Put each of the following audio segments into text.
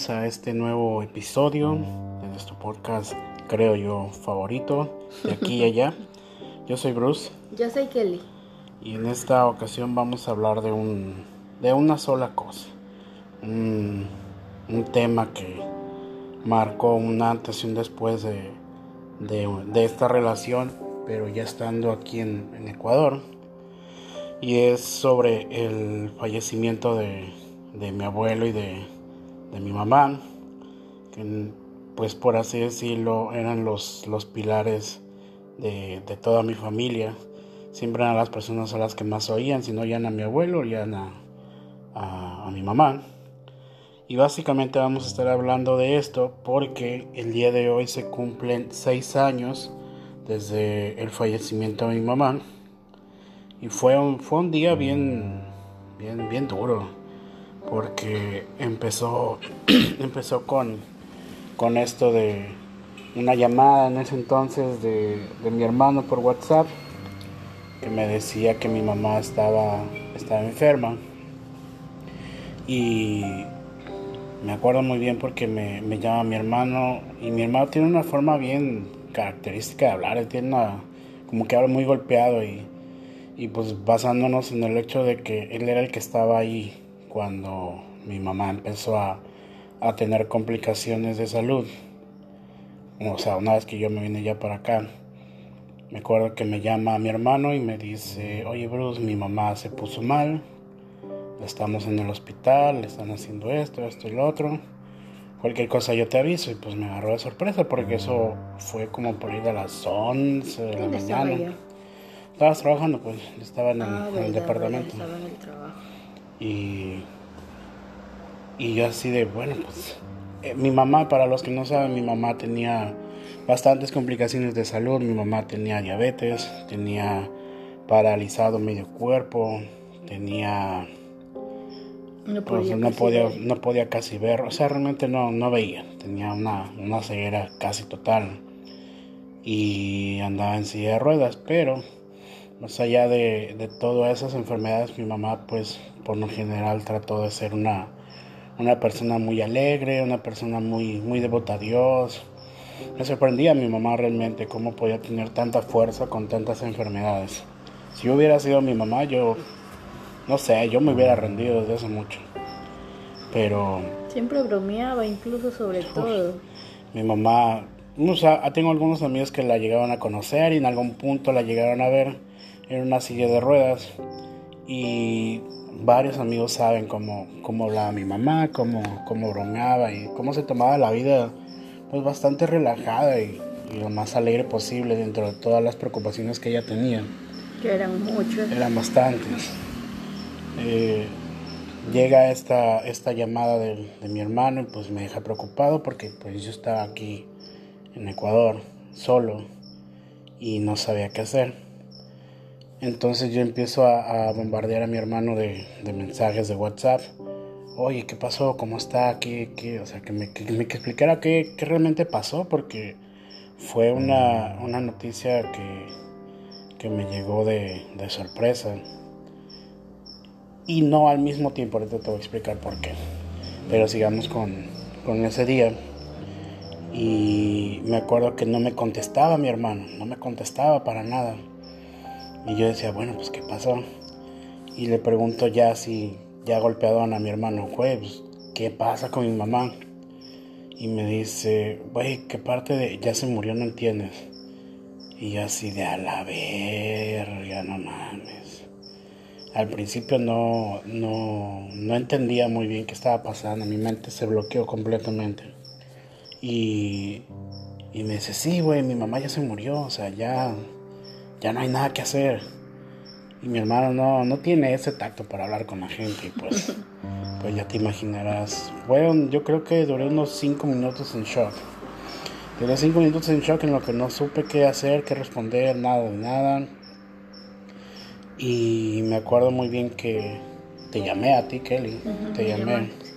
Bienvenidos a este nuevo episodio de nuestro podcast, creo yo, favorito, de aquí y allá. Yo soy Bruce Yo soy Kelly. y en esta ocasión vamos a hablar de un de una sola cosa. Un, un tema que marcó un antes y un después de, de, de esta relación, pero ya estando aquí en, en Ecuador. Y es sobre el fallecimiento de, de mi abuelo y de, de mi mamá, que pues por así decirlo eran los, los pilares de, de toda mi familia. Siempre eran las personas a las que más oían, si no a mi abuelo, oían a, a, a mi mamá. Y básicamente vamos a estar hablando de esto porque el día de hoy se cumplen seis años desde el fallecimiento de mi mamá. Y fue un, fue un día bien, bien, bien duro. Porque empezó, empezó con, con esto de una llamada en ese entonces de, de mi hermano por WhatsApp. Que me decía que mi mamá estaba, estaba enferma. Y me acuerdo muy bien porque me, me llama mi hermano y mi hermano tiene una forma bien característica de hablar, tiene una, como que habla muy golpeado y, y pues basándonos en el hecho de que él era el que estaba ahí cuando mi mamá empezó a, a tener complicaciones de salud, o sea, una vez que yo me vine ya para acá, me acuerdo que me llama mi hermano y me dice, oye Bruce, mi mamá se puso mal, estamos en el hospital, le están haciendo esto, esto y lo otro. Cualquier cosa yo te aviso y pues me agarró de sorpresa porque eso fue como por ahí de las 11 de la ¿Dónde estaba mañana. Estabas trabajando, pues estaba en el, Ah, en el verdad, departamento. Estaba en el trabajo. Y, y yo así de, bueno, pues eh, mi mamá, para los que no saben, mi mamá tenía bastantes complicaciones de salud. Mi mamá tenía diabetes, tenía paralizado medio cuerpo, tenía No pues podía no podía casi ver, o sea, realmente no, no veía, tenía una, una ceguera casi total. Y andaba en silla de ruedas, pero más allá de, de todas esas enfermedades, mi mamá pues por lo general trató de ser una, una persona muy alegre, una persona muy, muy devota a Dios. Me sorprendía a mi mamá realmente cómo podía tener tanta fuerza con tantas enfermedades. Si yo hubiera sido mi mamá, yo no sé, yo me hubiera rendido desde hace mucho. Pero Siempre bromeaba, incluso sobre todo. mi mamá, o sea, tengo algunos amigos que la llegaron a conocer y en algún punto la llegaron a ver en una silla de ruedas. Y varios amigos saben cómo, cómo hablaba mi mamá, cómo, cómo bromeaba y cómo se tomaba la vida pues bastante relajada y, y lo más alegre posible dentro de todas las preocupaciones que ella tenía. Que eran muchos. Eran bastantes. Eh, llega esta, esta llamada de, de mi hermano y pues me deja preocupado porque pues yo estaba aquí en Ecuador solo y no sabía qué hacer. Entonces yo empiezo a, bombardear a mi hermano de, mensajes de WhatsApp. Oye, ¿qué pasó? ¿Cómo está? ¿Qué, qué? O sea, que me, que me explicara qué, qué realmente pasó porque fue una, una noticia que, que me llegó de, de sorpresa. Y no al mismo tiempo, ahorita te voy a explicar por qué. Pero sigamos con, con ese día. Y me acuerdo que no me contestaba mi hermano, no me contestaba para nada. Y yo decía, bueno, pues ¿qué pasó? Y le pregunto ya si ya golpearon a mi hermano, güey, pues, ¿qué pasa con mi mamá? Y me dice, güey, ¿qué parte de ya se murió no entiendes? Y yo así de a la verga, no mames. Al principio no, no, no entendía muy bien qué estaba pasando, mi mente se bloqueó completamente. Y, y me dice, sí, güey, mi mamá ya se murió, o sea, ya, ya no hay nada que hacer. Y mi hermano no, no tiene ese tacto para hablar con la gente. Y pues, pues ya te imaginarás. Fueron, yo creo que duré unos 5 minutos en shock. Duré 5 minutos en shock en lo que no supe qué hacer, qué responder, nada de nada. Y me acuerdo muy bien que te llamé a ti, Kelly. Te llamé. llamaste.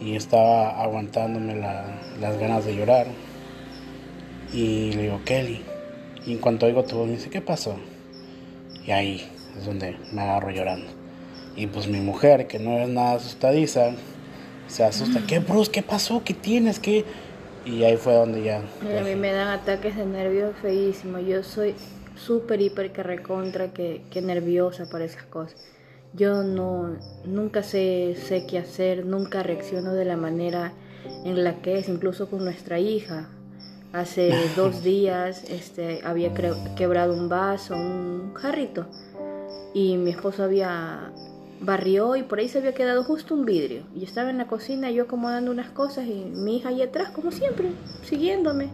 Y estaba aguantándome la- las ganas de llorar. Y le digo, Kelly. Y en cuanto oigo tu me dice, ¿qué pasó? Y ahí es donde me agarro llorando. Y pues mi mujer, que no es nada asustadiza, se asusta. ¿Qué, Bruce? ¿Qué pasó? ¿Qué tienes? ¿Qué? Y ahí fue donde ya. A mí me dan ataques de nervios feísimos. Yo soy súper, hiper, que recontra, que, que nerviosa para esas cosas. Yo no, nunca sé, sé qué hacer, nunca reacciono de la manera en la que es, incluso con nuestra hija. Hace dos días este, había quebrado un vaso, un jarrito, y mi esposo había barrió y por ahí se había quedado justo un vidrio. Y estaba en la cocina yo acomodando unas cosas y mi hija ahí atrás, como siempre, siguiéndome.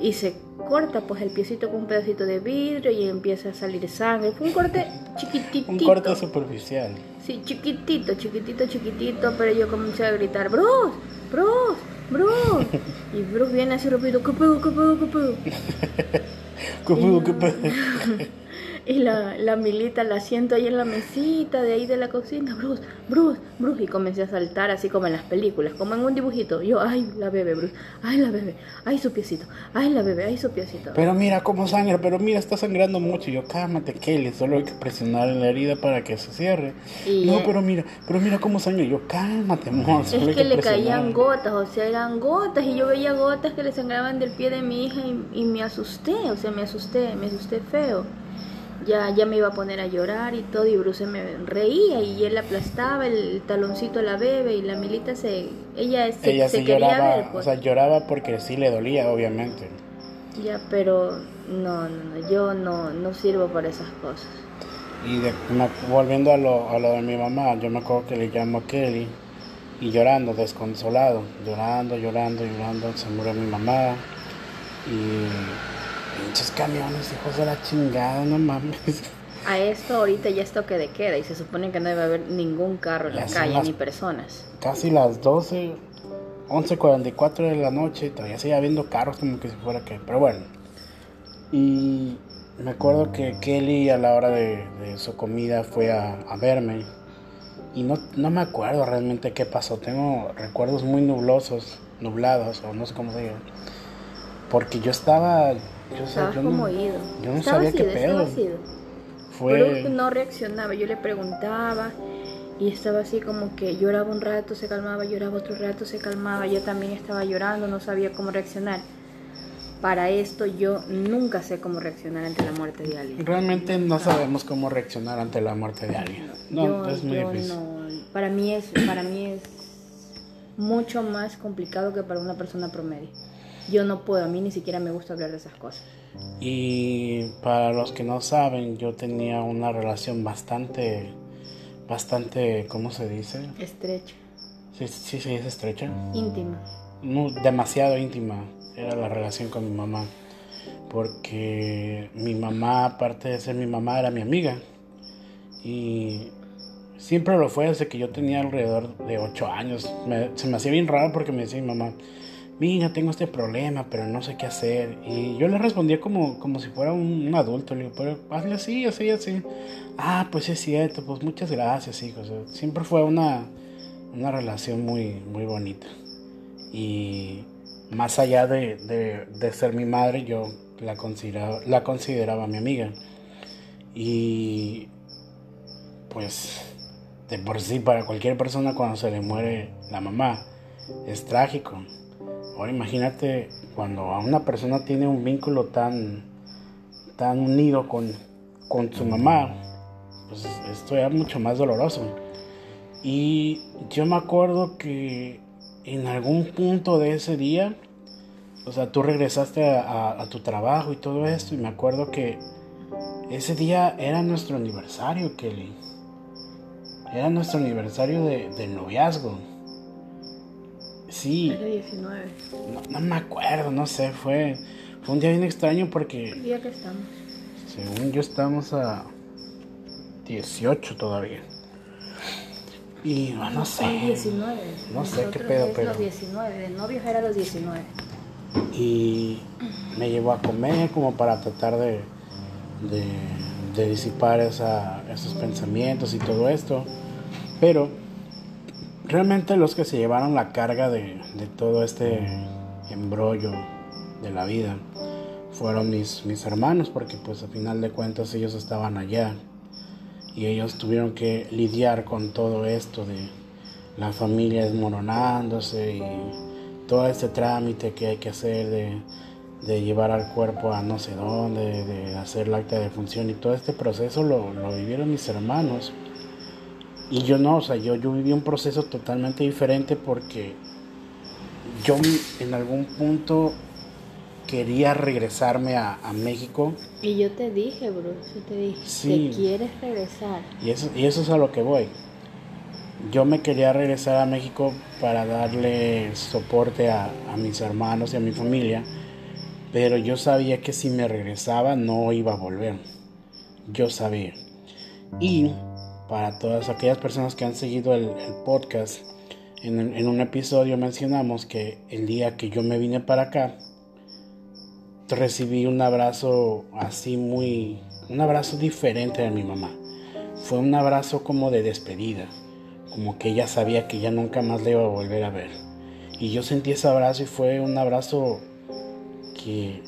Y se corta pues el piecito con un pedacito de vidrio y empieza a salir sangre. Fue un corte chiquitito. Un corte superficial. Sí, chiquitito, chiquitito, chiquitito, pero yo comencé a gritar, Bruce, Bruce, Bruce. Y Bruce viene así rápido, ¿qué pedo, qué pedo, qué pedo? ¿Cómo? ¿Qué pedo? Y la, la milita la siento ahí en la mesita de ahí de la cocina, Bruce, Bruce, Bruce. Y comencé a saltar así como en las películas, como en un dibujito. Yo, ay, la bebé, Bruce, ay, la bebé, ay, su piecito, ay, la bebé, ay, su piecito. Pero mira cómo sangra, pero mira, está sangrando mucho. Y yo, cálmate, Kelly, solo hay que presionar en la herida para que se cierre. Y, no, pero mira, pero mira cómo sangra. Y yo, cálmate, amor. Es hay que le presionar". caían gotas, o sea, eran gotas y yo veía gotas que le sangraban del pie de mi hija y, y me asusté, o sea, me asusté, me asusté feo. Ya, ya me iba a poner a llorar y todo y Bruce me reía y él aplastaba el taloncito a la bebé y la milita se, ella se, Ella se quería lloraba, ver, o pues. sea, lloraba porque sí le dolía, obviamente. Ya, pero no, no, no, yo no, no sirvo para esas cosas. Y de- me- volviendo a lo, a lo de mi mamá, yo me acuerdo que le llamo a Kelly y llorando, desconsolado, llorando, llorando, llorando, se murió mi mamá. Y pinches camiones, hijos de la chingada, no mames. A esto ahorita ya es toque de queda y se supone que no debe haber ningún carro en Ya la calle las- ni personas. Casi las 12, 11.44 de la noche, todavía sigue habiendo carros como que si fuera que, pero bueno. Y me acuerdo que Kelly a la hora de, de su comida fue a, a verme y no, no me acuerdo realmente qué pasó, tengo recuerdos muy nublosos, nublados o no sé cómo se diga. Porque yo estaba, yo, Estabas yo no- como ido. yo no sabía qué ido, estaba pedo. ido. Fue, Bruce no reaccionaba, yo le preguntaba y estaba así como que lloraba un rato, se calmaba, lloraba otro rato, se calmaba, yo también estaba llorando, no sabía cómo reaccionar. Para esto yo nunca sé cómo reaccionar ante la muerte de alguien. realmente no sabemos cómo reaccionar ante la muerte de alguien. No, yo, es muy difícil. no, para mí es, para mí es mucho más complicado que para una persona promedio. Yo no puedo, a mí ni siquiera me gusta hablar de esas cosas. Y para los que no saben, yo tenía una relación bastante, bastante, ¿cómo se dice? Estrecha, Sí, sí, sí, es estrecha. íntima. No, demasiado íntima era la relación con mi mamá. Porque mi mamá, aparte de ser mi mamá, era mi amiga. Y siempre lo fue desde que yo tenía alrededor de 8 años. Me- se me hacía bien raro porque me decía mi mamá, mira, tengo este problema, pero no sé qué hacer. Y yo le respondía como, como si fuera un, adulto. Le digo, pero hazle así, así, así. Ah, pues es cierto, pues muchas gracias, hijo. O sea, siempre fue una, una relación muy, muy bonita. Y más allá de, de- de ser mi madre, yo la consideraba, la consideraba mi amiga. Y pues de por sí para cualquier persona cuando se le muere la mamá es trágico. Ahora imagínate cuando a una persona tiene un vínculo tan, tan unido con, con su mamá, pues esto era mucho más doloroso. Y yo me acuerdo que en algún punto de ese día, o sea, tú regresaste a, a- tu trabajo y todo esto, y me acuerdo que ese día era nuestro aniversario, Kelly. Era nuestro aniversario de, del noviazgo. Sí, Era 19. no, no me acuerdo, no sé, fue, fue un día bien extraño porque ¿Qué día que estamos? Según yo estamos a 18 todavía. Y no, sé. 19. No sé qué pedo, es pero. Los 19, de novios era los 19. Y me llevó a comer como para tratar de, de, de disipar esa, esos pensamientos y todo esto. Pero realmente los que se llevaron la carga de, de todo este embrollo de la vida fueron mis, mis hermanos, porque pues al final de cuentas ellos estaban allá y ellos tuvieron que lidiar con todo esto de la familia desmoronándose y todo este trámite que hay que hacer de, de llevar al cuerpo a no sé dónde, de hacer la acta de función y todo este proceso lo, lo vivieron mis hermanos. Y yo no, o sea, yo, yo viví un proceso totalmente diferente porque yo en algún punto quería regresarme a, a México. Y yo te dije, Bruce, yo te dije, Sí. que quieres regresar. Y eso, y eso es a lo que voy. Yo me quería regresar a México para darle soporte a, a mis hermanos y a mi familia, pero yo sabía que si me regresaba no iba a volver. Yo sabía. Y para todas aquellas personas que han seguido el, podcast, en, en un episodio mencionamos que el día que yo me vine para acá, recibí un abrazo así muy, un abrazo diferente de mi mamá. Fue un abrazo como de despedida, como que ella sabía que ya nunca más le iba a volver a ver. Y yo sentí ese abrazo y fue un abrazo que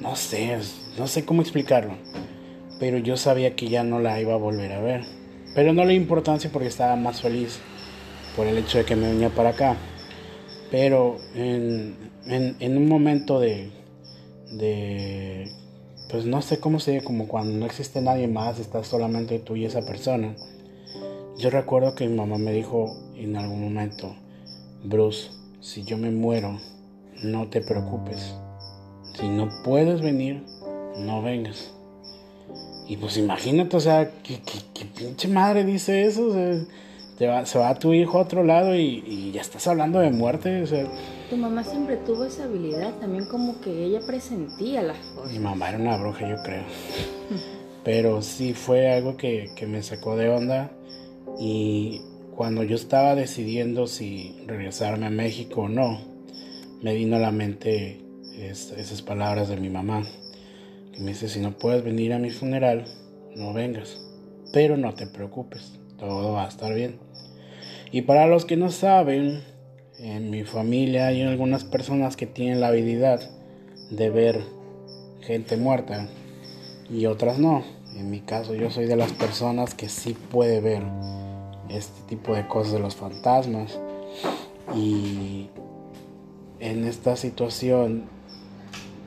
no sé, no sé cómo explicarlo, pero yo sabía que ya no la iba a volver a ver. Pero no le di importancia porque estaba más feliz por el hecho de que me venía para acá. Pero en, en, en un momento de, de, pues no sé cómo se como cuando no existe nadie más, estás solamente tú y esa persona. Yo recuerdo que mi mamá me dijo en algún momento, Bruce, si yo me muero, no te preocupes. Si no puedes venir, no vengas. Y pues imagínate, o sea, que, pinche madre dice eso. O sea, te va, se va tu hijo a otro lado y, y, ya estás hablando de muerte. O sea, tu mamá siempre tuvo esa habilidad, también como que ella presentía las cosas. Mi mamá era una bruja, yo creo. Pero sí fue algo que, que me sacó de onda. Y cuando yo estaba decidiendo si regresarme a México o no, me vino a la mente es, esas palabras de mi mamá que me dice, si no puedes venir a mi funeral, no vengas. Pero no te preocupes, todo va a estar bien. Y para los que no saben, en mi familia hay algunas personas que tienen la habilidad de ver gente muerta y otras no. En mi caso yo soy de las personas que sí puede ver este tipo de cosas de los fantasmas. Y en esta situación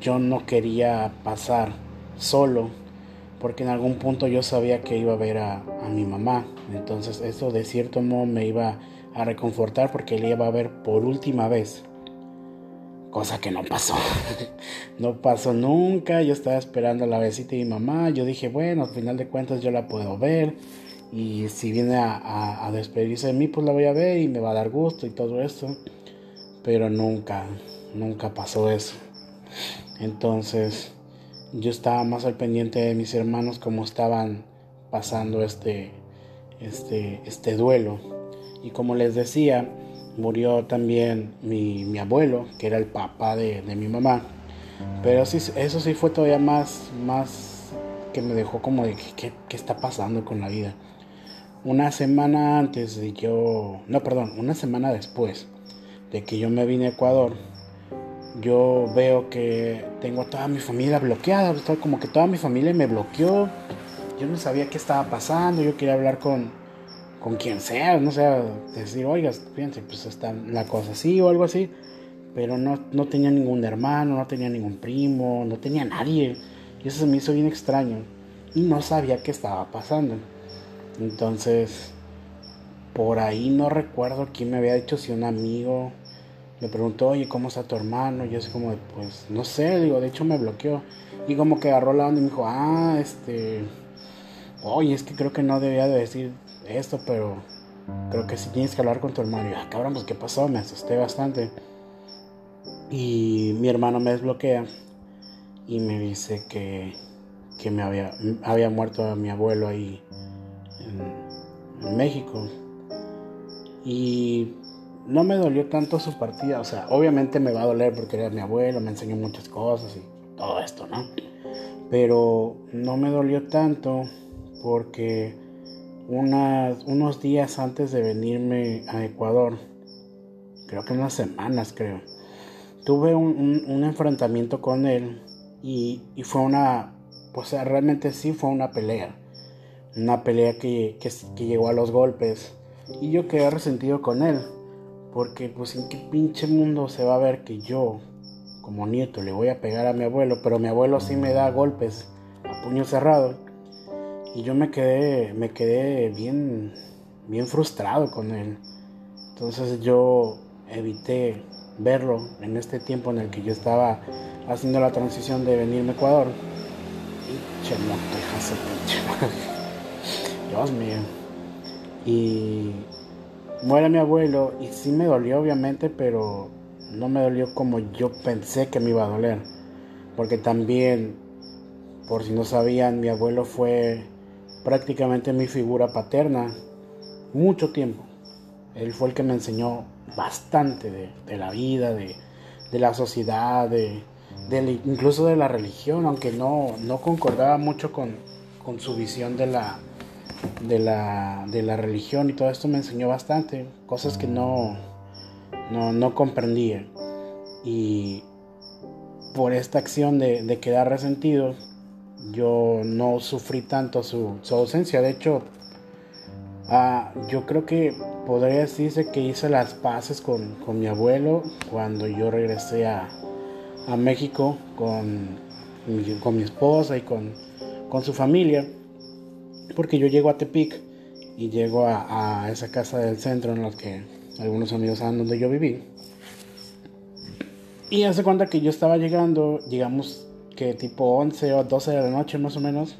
yo no quería pasar solo porque en algún punto yo sabía que iba a ver a, a, mi mamá. Entonces eso de cierto modo me iba a reconfortar porque le iba a ver por última vez. Cosa que no pasó. no pasó nunca. Yo estaba esperando la visita de mi mamá. Yo dije, bueno, al final de cuentas yo la puedo ver. Y si viene a, a, a despedirse de mí, pues la voy a ver y me va a dar gusto y todo esto. Pero nunca, nunca pasó eso. Entonces yo estaba más al pendiente de mis hermanos como estaban pasando este, este, este duelo. Y como les decía, murió también mi, mi abuelo, que era el papá de, de, mi mamá. Pero sí, eso sí fue todavía más, más que me dejó como de ¿qué, qué está pasando con la vida. Una semana antes de yo, no, perdón, una semana después de que yo me vine a Ecuador, yo veo que tengo a toda mi familia bloqueada, como que toda mi familia me bloqueó. Yo no sabía qué estaba pasando, yo quería hablar con, con quien sea, no sé, decir, oiga, fíjense, pues está la cosa así o algo así. Pero no, no tenía ningún hermano, no tenía ningún primo, no tenía nadie. Y eso se me hizo bien extraño. Y no sabía qué estaba pasando. Entonces, por ahí no recuerdo quién me había dicho si un amigo me preguntó, oye, ¿cómo está tu hermano? Y yo así como, pues, no sé, digo, de hecho me bloqueó. Y como que agarró la onda y me dijo, ah, este, oye, es que creo que no debía de decir esto, pero creo que sí tienes que hablar con tu hermano. Y yo, ah, cabrón, pues, ¿qué pasó? Me asusté bastante. Y mi hermano me desbloquea y me dice que, que me había, había muerto mi abuelo ahí en, México. Y no me dolió tanto su partida, o sea, obviamente me va a doler porque era mi abuelo, me enseñó muchas cosas y todo esto, ¿no? Pero no me dolió tanto porque unos días antes de venirme a Ecuador, creo que unas semanas creo, tuve un, enfrentamiento con él y, fue una, pues realmente sí fue una pelea, una pelea que, que llegó a los golpes y yo quedé resentido con él porque pues en qué pinche mundo se va a ver que yo, como nieto, le voy a pegar a mi abuelo, pero mi abuelo sí me da golpes a puño cerrado. Y yo me quedé, me quedé bien, bien frustrado con él. Entonces yo evité verlo en este tiempo en el que yo estaba haciendo la transición de venirme a Ecuador. Pinche moto, Dios mío. Y muere mi abuelo y sí me dolió obviamente, pero no me dolió como yo pensé que me iba a doler. Porque también, por si no sabían, mi abuelo fue prácticamente mi figura paterna mucho tiempo. Él fue el que me enseñó bastante de, la vida, de, la sociedad, de, incluso de la religión, aunque no, no concordaba mucho con, con su visión de la, de la, de la religión y todo esto me enseñó bastante, cosas que no, no, comprendía. Y por esta acción de, quedar resentido, yo no sufrí tanto su, ausencia. De hecho, ah, yo creo que podría decirse que hice las paces con, mi abuelo cuando yo regresé a, México con, con mi esposa y con, con su familia porque yo llego a Tepic y llego a, esa casa del centro en la que algunos amigos saben donde yo viví. Y hace cuenta que yo estaba llegando, llegamos que tipo 11 o 12 de la noche más o menos,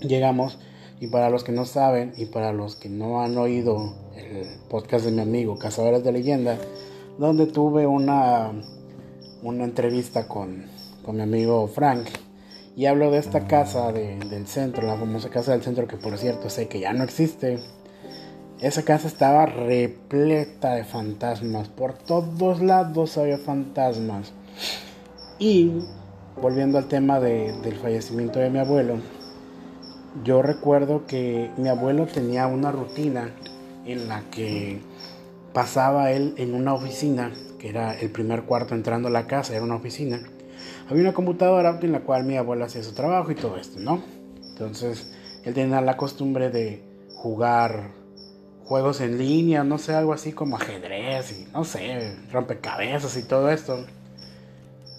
llegamos y para los que no saben y para los que no han oído el podcast de mi amigo Cazadores de Leyenda, donde tuve una, una entrevista con, con mi amigo Frank, y hablo de esta casa del centro, la famosa casa del centro que por cierto sé que ya no existe. Esa casa estaba repleta de fantasmas. Por todos lados había fantasmas. Y volviendo al tema del fallecimiento de mi abuelo, yo recuerdo que mi abuelo tenía una rutina en la que pasaba él en una oficina, que era el primer cuarto entrando a la casa, era una oficina había una computadora en la cual mi abuela hacía su trabajo y todo esto, ¿no? Entonces, él tenía la costumbre de jugar juegos en línea, no sé, algo así como ajedrez y no sé, rompecabezas y todo esto.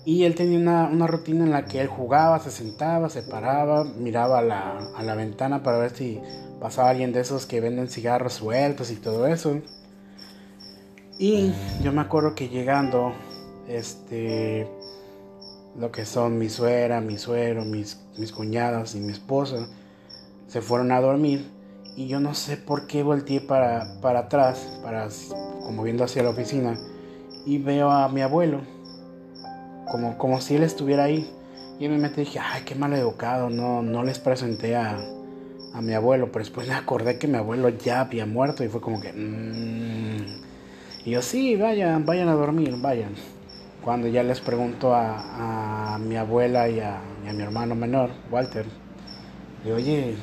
Y él tenía una, rutina en la que él jugaba, se sentaba, se paraba, miraba a la, a la ventana para ver si pasaba alguien de esos que venden cigarros sueltos y todo eso. Y yo me acuerdo que llegando, este, lo que son mi suegra, mi suero, mis, mis cuñadas y mi esposa, se fueron a dormir y yo no sé por qué volteé para, para atrás, para, como viendo hacia la oficina, y veo a mi abuelo, como, como si él estuviera ahí. Y en mi mente dije, ay, qué mal educado, no, no les presenté a, a mi abuelo, pero después me acordé que mi abuelo ya había muerto y fue como que... Mmm. Y yo, sí, vayan, vayan a dormir, vayan cuando ya les pregunto a, mi abuela y a, mi hermano menor, Walter, le oye,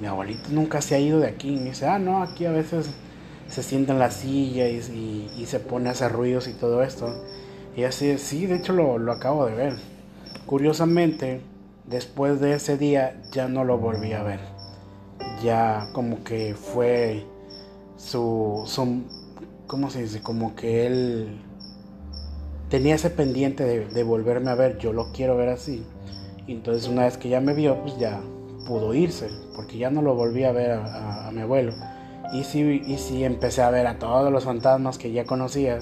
mi abuelito nunca se ha ido de aquí. Y me dice, ah, no, aquí a veces se sienta en la silla y, se pone a hacer ruidos y todo esto. Y así, sí, de hecho lo, lo, acabo de ver. Curiosamente, después de ese día ya no lo volví a ver. Ya como que fue su, su ¿cómo se dice? Como que él tenía ese pendiente de, volverme a ver, yo lo quiero ver así. Y entonces una vez que ya me vio, pues ya pudo irse, porque ya no lo volví a ver a, mi abuelo. Y sí, y sí empecé a ver a todos los fantasmas que ya conocía,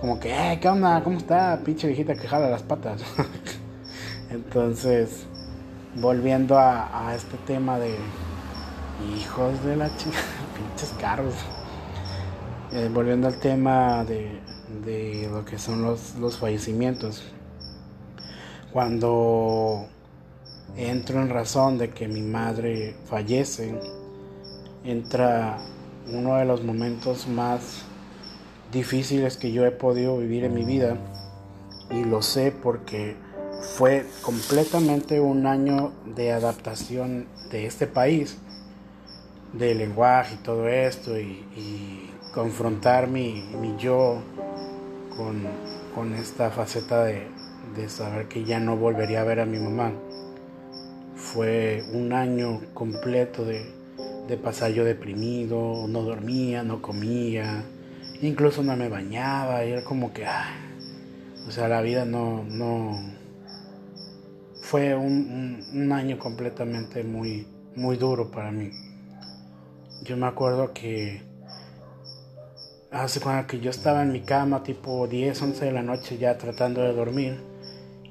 como que, eh, ¿qué onda? ¿Cómo está? Pinche viejita que jala las patas. entonces, volviendo a, este tema de hijos de la chica, pinches carros. Eh, volviendo al tema de, de lo que son los, los fallecimientos. Cuando entro en razón de que mi madre fallece, entra uno de los momentos más difíciles que yo he podido vivir en mi vida y lo sé porque fue completamente un año de adaptación de este país, de lenguaje y todo esto y, confrontar mi, yo con, esta faceta de, saber que ya no volvería a ver a mi mamá. Fue un año completo de, de pasar yo deprimido, no dormía, no comía, incluso no me bañaba, y era como que, o sea, la vida no, no, fue un, año completamente muy, muy duro para mí. Yo me acuerdo que hace cuando que yo estaba en mi cama, tipo 10, 11 de la noche ya tratando de dormir,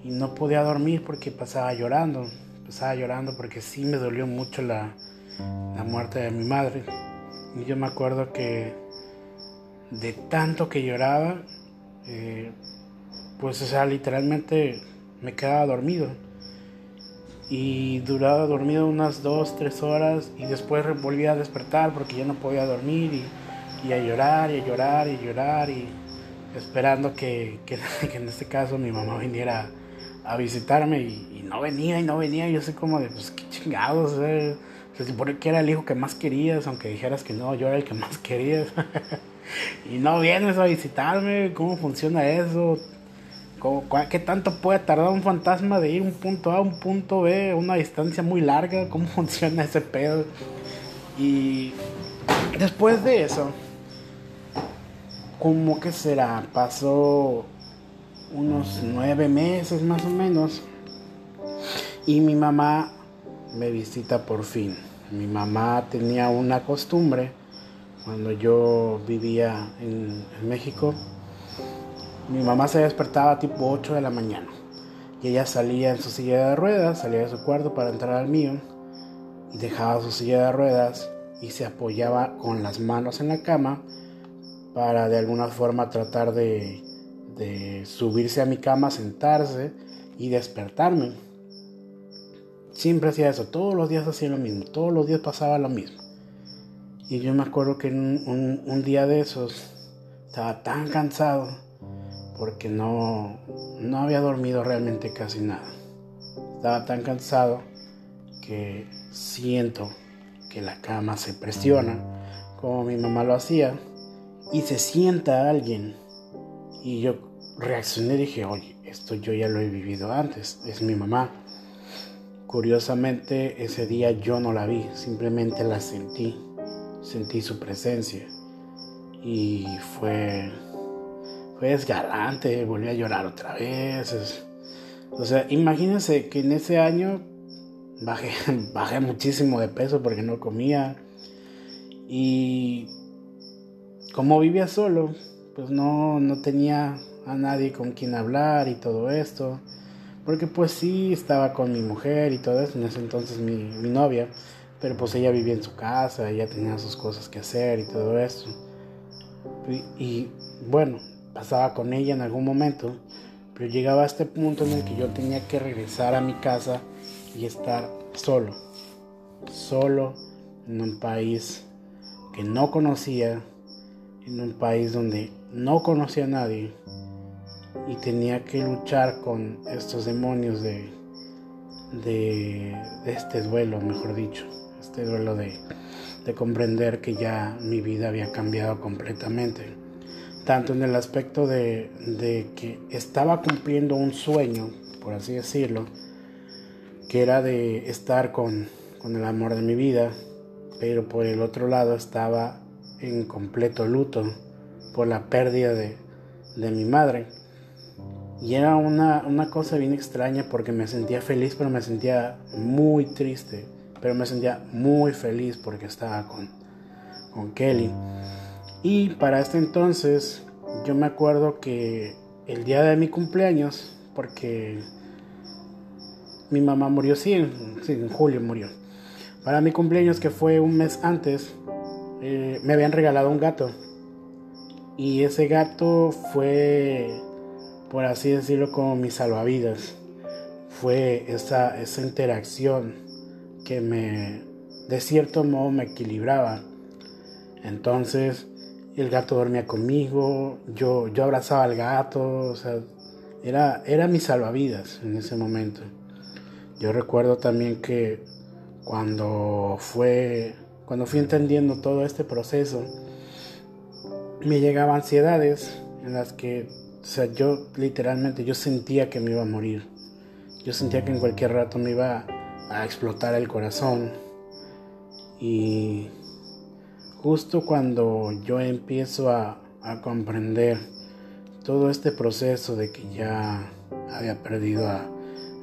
y no podía dormir porque pasaba llorando, pasaba llorando porque sí me dolió mucho la, la muerte de mi madre. Y yo me acuerdo que de tanto que lloraba, eh, pues o sea, literalmente me quedaba dormido. Y duraba dormido unas dos, tres horas y después volvía a despertar porque ya no podía dormir y, a llorar y a llorar y a llorar y esperando que, en este caso mi mamá viniera a visitarme y, no venía y no venía. Y yo sé como de, pues qué chingados, eh? se supone que era el hijo que más querías, aunque dijeras que no, yo era el que más querías. y no vienes a visitarme, ¿cómo funciona eso? ¿Qué tanto puede tardar un fantasma de ir un punto A a un punto B, una distancia muy larga? ¿Cómo funciona ese pedo? Y después de eso, ¿cómo que será? Pasó unos nueve meses más o menos y mi mamá me visita por fin. Mi mamá tenía una costumbre cuando yo vivía en, México, mi mamá se despertaba tipo 8 de la mañana y ella salía en su silla de ruedas, salía de su cuarto para entrar al mío y dejaba su silla de ruedas y se apoyaba con las manos en la cama para de alguna forma tratar de, subirse a mi cama, sentarse y despertarme. Siempre hacía eso, todos los días hacía lo mismo, todos los días pasaba lo mismo. Y yo me acuerdo que un, un, día de esos estaba tan cansado porque no, no había dormido realmente casi nada. Estaba tan cansado que siento que la cama se presiona como mi mamá lo hacía y se sienta alguien. Y yo reaccioné y dije, oye, esto yo ya lo he vivido antes, es mi mamá. Curiosamente ese día yo no la vi, simplemente la sentí sentí su presencia y fue, fue desgalante, volví a llorar otra vez. o sea, imagínense que en ese año bajé, bajé muchísimo de peso porque no comía y como vivía solo, pues no, no tenía a nadie con quien hablar y todo esto. Porque pues sí, estaba con mi mujer y todo eso, en ese entonces mi, mi novia. Pero pues ella vivía en su casa, ella tenía sus cosas que hacer y todo eso. Y, bueno, pasaba con ella en algún momento, pero llegaba a este punto en el que yo tenía que regresar a mi casa y estar solo. Solo en un país que no conocía, en un país donde no conocía a nadie y tenía que luchar con estos demonios de, de, de este duelo, mejor dicho este duelo de, comprender que ya mi vida había cambiado completamente. Tanto en el aspecto de, que estaba cumpliendo un sueño, por así decirlo, que era de estar con, el amor de mi vida, pero por el otro lado estaba en completo luto por la pérdida de, mi madre. Y era una, una, cosa bien extraña porque me sentía feliz, pero me sentía muy triste pero me sentía muy feliz porque estaba con, con Kelly. Y para este entonces yo me acuerdo que el día de mi cumpleaños, porque mi mamá murió, sí, en, julio murió. Para mi cumpleaños, que fue un mes antes, eh, me habían regalado un gato. Y ese gato fue, por así decirlo, como mi salvavidas. fue esa, esa interacción que me, de cierto modo, me equilibraba. Entonces, el gato dormía conmigo, yo, yo abrazaba al gato, o sea, era, era mi salvavidas en ese momento. Yo recuerdo también que cuando fue, cuando fui entendiendo todo este proceso, me llegaban ansiedades en las que, o sea, yo literalmente, yo sentía que me iba a morir. Yo sentía que en cualquier rato me iba a explotar el corazón. Y justo cuando yo empiezo a, a comprender todo este proceso de que ya había perdido a,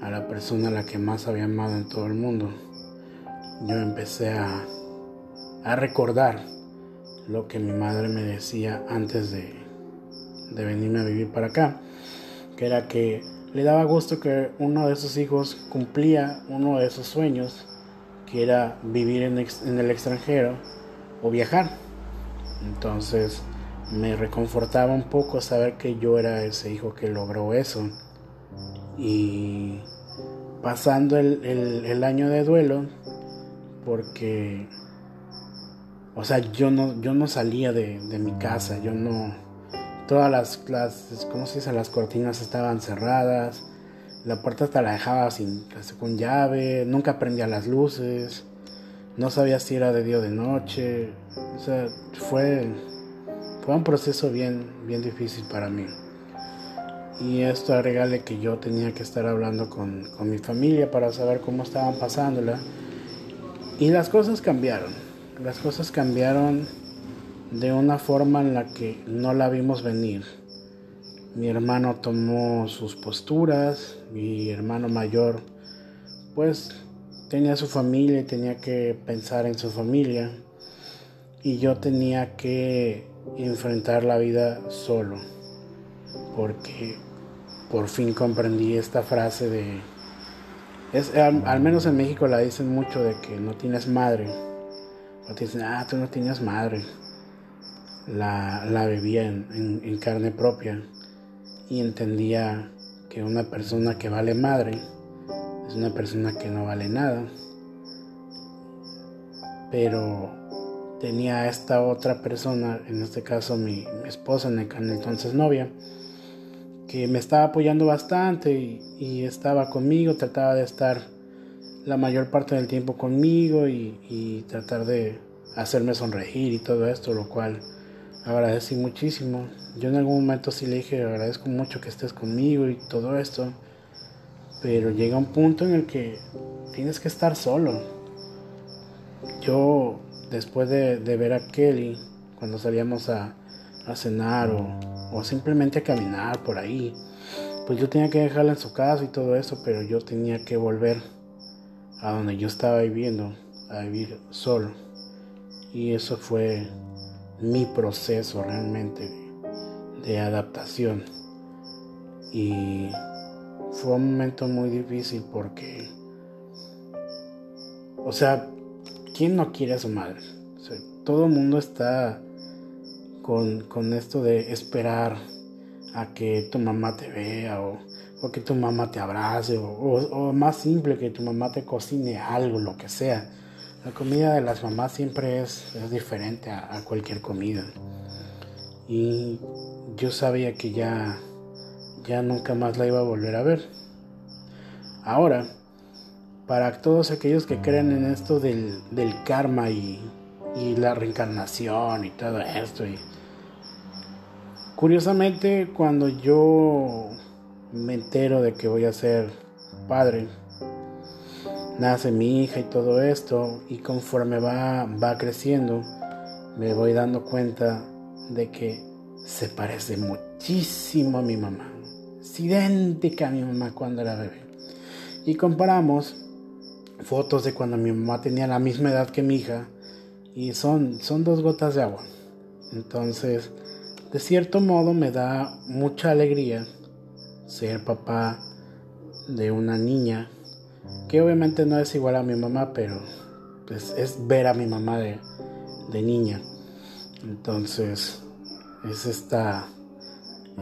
a, la persona a la que más había amado en todo el mundo, yo empecé a, a recordar lo que mi madre me decía antes de, de venirme a vivir para acá, que era que le daba gusto que uno de sus hijos cumplía uno de esos sueños, que era vivir en, en el extranjero o viajar. Entonces me reconfortaba un poco saber que yo era ese hijo que logró eso. Y pasando el, el, año de duelo, porque, o sea, yo no, yo no salía de, de mi casa, yo no, todas las, las, ¿cómo se dice? Las cortinas estaban cerradas, la puerta hasta la dejaba sin, con llave, nunca prendía las luces, no sabía si era de día o de noche, o sea, fue, fue un proceso bien, bien difícil para mí. Y esto agregale que yo tenía que estar hablando con, con mi familia para saber cómo estaban pasándola. Y las cosas cambiaron. Las cosas cambiaron de una forma en la que no la vimos venir. Mi hermano tomó sus posturas, mi hermano mayor pues tenía su familia y tenía que pensar en su familia y yo tenía que enfrentar la vida solo porque por fin comprendí esta frase de es, al, menos en México la dicen mucho de que no tienes madre o te dicen ah tú no tienes madre la, la vivía en, en, carne propia y entendía que una persona que vale madre es una persona que no vale nada. Pero tenía esta otra persona, en este caso mi, esposa, en el entonces novia, que me estaba apoyando bastante y, estaba conmigo, trataba de estar la mayor parte del tiempo conmigo y, y tratar de hacerme sonreír y todo esto, lo cual agradecí muchísimo. Yo en algún momento sí le dije, agradezco mucho que estés conmigo y todo esto. Pero llega un punto en el que tienes que estar solo. Yo, después de, ver a Kelly, cuando salíamos a, cenar o, o, simplemente a caminar por ahí, pues yo tenía que dejarla en su casa y todo eso, pero yo tenía que volver a donde yo estaba viviendo, a vivir solo. Y eso fue mi proceso realmente de, adaptación. Y fue un momento muy difícil porque, o sea, ¿quién no quiere a su madre? todo el mundo está con, con, esto de esperar a que tu mamá te vea o, o que tu mamá te abrace o, más simple que tu mamá te cocine algo, lo que sea. La comida de las mamás siempre es, diferente a, cualquier comida. Y yo sabía que ya, ya nunca más la iba a volver a ver. Ahora, para todos aquellos que creen en esto del, karma y, y, la reencarnación y todo esto, y curiosamente cuando yo me entero de que voy a ser padre, nace mi hija y todo esto, y conforme va, va creciendo, me voy dando cuenta de que se parece muchísimo a mi mamá. Es idéntica a mi mamá cuando era bebé. Y comparamos fotos de cuando mi mamá tenía la misma edad que mi hija y son, son dos gotas de agua. Entonces, de cierto modo me da mucha alegría ser papá de una niña que obviamente no es igual a mi mamá, pero pues, es ver a mi mamá de, de niña. Entonces, es esta,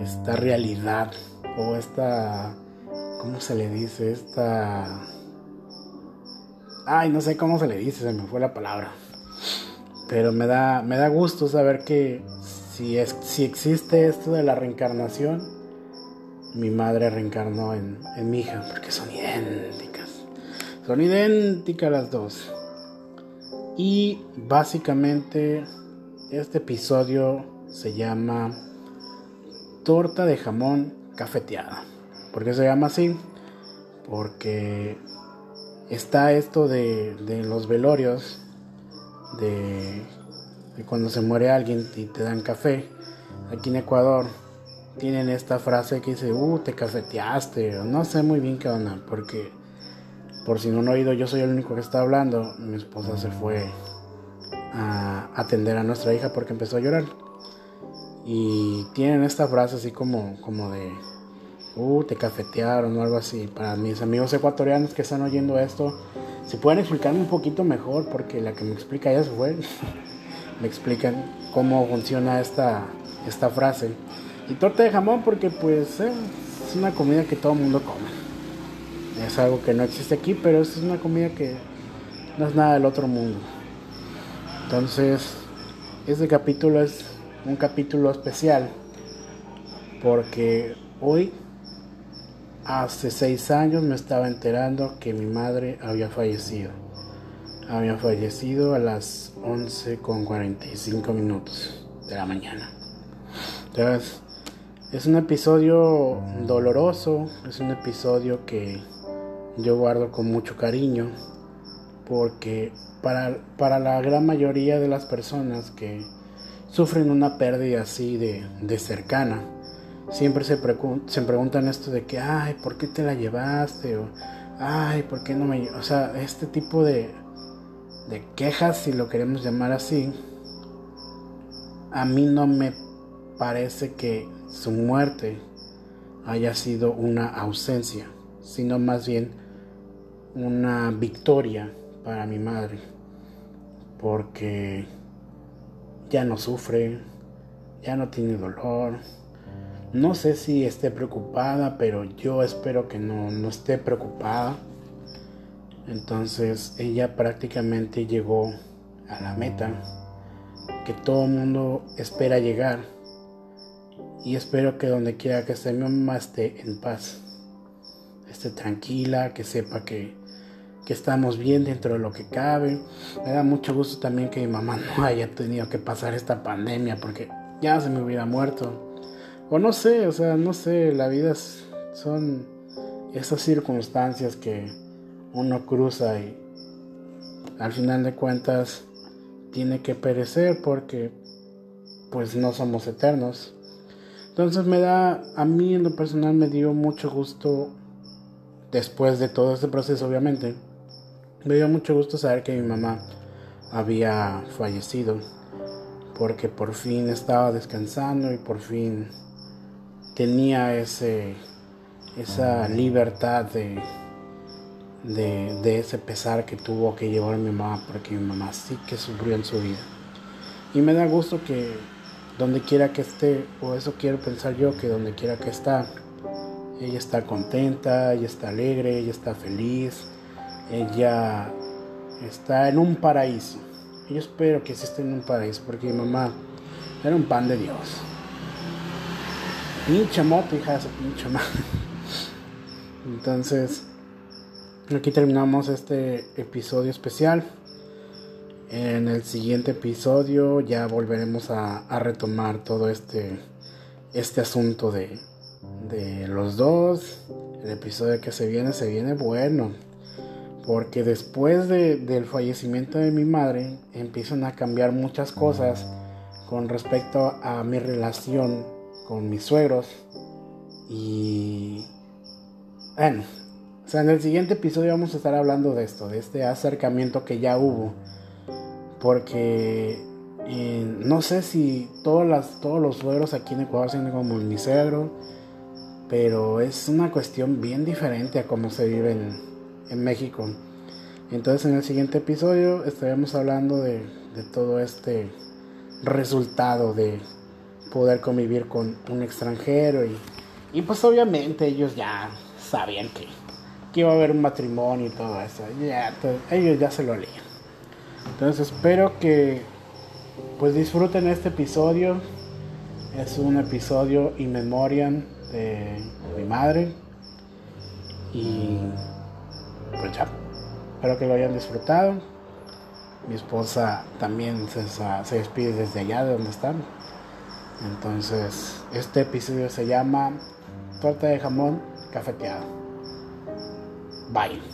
esta realidad o esta, ¿cómo se le dice? Esta... Ay, no sé cómo se le dice, se me fue la palabra. Pero me da, me da gusto saber que si, es, si existe esto de la reencarnación, mi madre reencarnó en, en mi hija, porque son idénticas. Son idénticas las dos. Y básicamente este episodio se llama Torta de jamón cafeteada. ¿Por qué se llama así? Porque está esto de, los velorios, de, cuando se muere alguien y te dan café. Aquí en Ecuador tienen esta frase que dice, uh, te cafeteaste. No sé muy bien qué onda, porque por si no han oído, yo soy el único que está hablando. Mi esposa se fue a atender a nuestra hija porque empezó a llorar. Y tienen esta frase así como, como de, uh, te cafetearon o algo así. Para mis amigos ecuatorianos que están oyendo esto, si pueden explicarme un poquito mejor, porque la que me explica ya se fue, me explican cómo funciona esta, esta frase. Y torta de jamón porque pues eh, es una comida que todo el mundo come. Es algo que no existe aquí, pero es una comida que no es nada del otro mundo. Entonces, este capítulo es un capítulo especial porque hoy Hace seis años me estaba enterando que mi madre había fallecido. Había fallecido a las 11 con 45 minutos de la mañana. Entonces, es un episodio doloroso, es un episodio que yo guardo con mucho cariño, porque para, para la gran mayoría de las personas que sufren una pérdida así de, de cercana, siempre se, se preguntan esto de que, ay, ¿por qué te la llevaste? O, ay, ¿por qué no me... O sea, este tipo de, de quejas, si lo queremos llamar así, a mí no me parece que su muerte haya sido una ausencia, sino más bien una victoria para mi madre, porque ya no sufre, ya no tiene dolor, no sé si esté preocupada, pero yo espero que no, no esté preocupada. Entonces ella prácticamente llegó a la meta que todo el mundo espera llegar. Y espero que donde quiera que esté mi mamá esté en paz. Esté tranquila, que sepa que, que estamos bien dentro de lo que cabe. Me da mucho gusto también que mi mamá no haya tenido que pasar esta pandemia porque ya se me hubiera muerto. O no sé, o sea, no sé, la vida son esas circunstancias que uno cruza y al final de cuentas tiene que perecer porque pues no somos eternos. Entonces me da, a mí en lo personal me dio mucho gusto, después de todo este proceso obviamente, me dio mucho gusto saber que mi mamá había fallecido, porque por fin estaba descansando y por fin tenía ese, esa libertad de, de, ese pesar que tuvo que llevar mi mamá, porque mi mamá sí que sufrió en su vida. Y me da gusto que donde quiera que esté, o eso quiero pensar yo, que donde quiera que está, ella está contenta, ella está alegre, ella está feliz, ella está en un paraíso. Yo espero que sí esté en un paraíso, porque mi mamá era un pan de Dios. Pinche moto, hija de su. Entonces, aquí terminamos este episodio especial. En el siguiente episodio ya volveremos a, retomar todo este, este asunto de, de los dos. El episodio que se viene, se viene bueno. Porque después de, del fallecimiento de mi madre, empiezan a cambiar muchas cosas con respecto a mi relación con mis suegros. Y bueno, o sea, en el siguiente episodio vamos a estar hablando de esto, de este acercamiento que ya hubo. Porque eh, no sé si todas las, todos los suegros aquí en Ecuador son como suegro, pero es una cuestión bien diferente a cómo se vive en, México. Entonces en el siguiente episodio estaremos hablando de, todo este resultado de poder convivir con un extranjero y, pues obviamente ellos ya sabían que, que iba a haber un matrimonio y todo eso. Ya, ellos ya se lo leían. Entonces espero que pues disfruten este episodio. Es un episodio in memoriam de mi madre. Y pues ya. Espero que lo hayan disfrutado. Mi esposa también se, se despide desde allá de donde están. Entonces, este episodio se llama Torta de jamón cafeteado. Bye.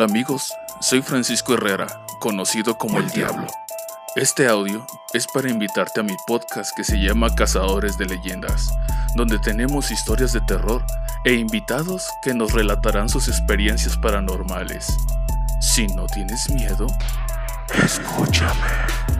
Hola amigos, soy Francisco Herrera, conocido como El Diablo. Este audio es para invitarte a mi podcast que se llama Cazadores de Leyendas, donde tenemos historias de terror e invitados que nos relatarán sus experiencias paranormales. Si no tienes miedo, escúchame.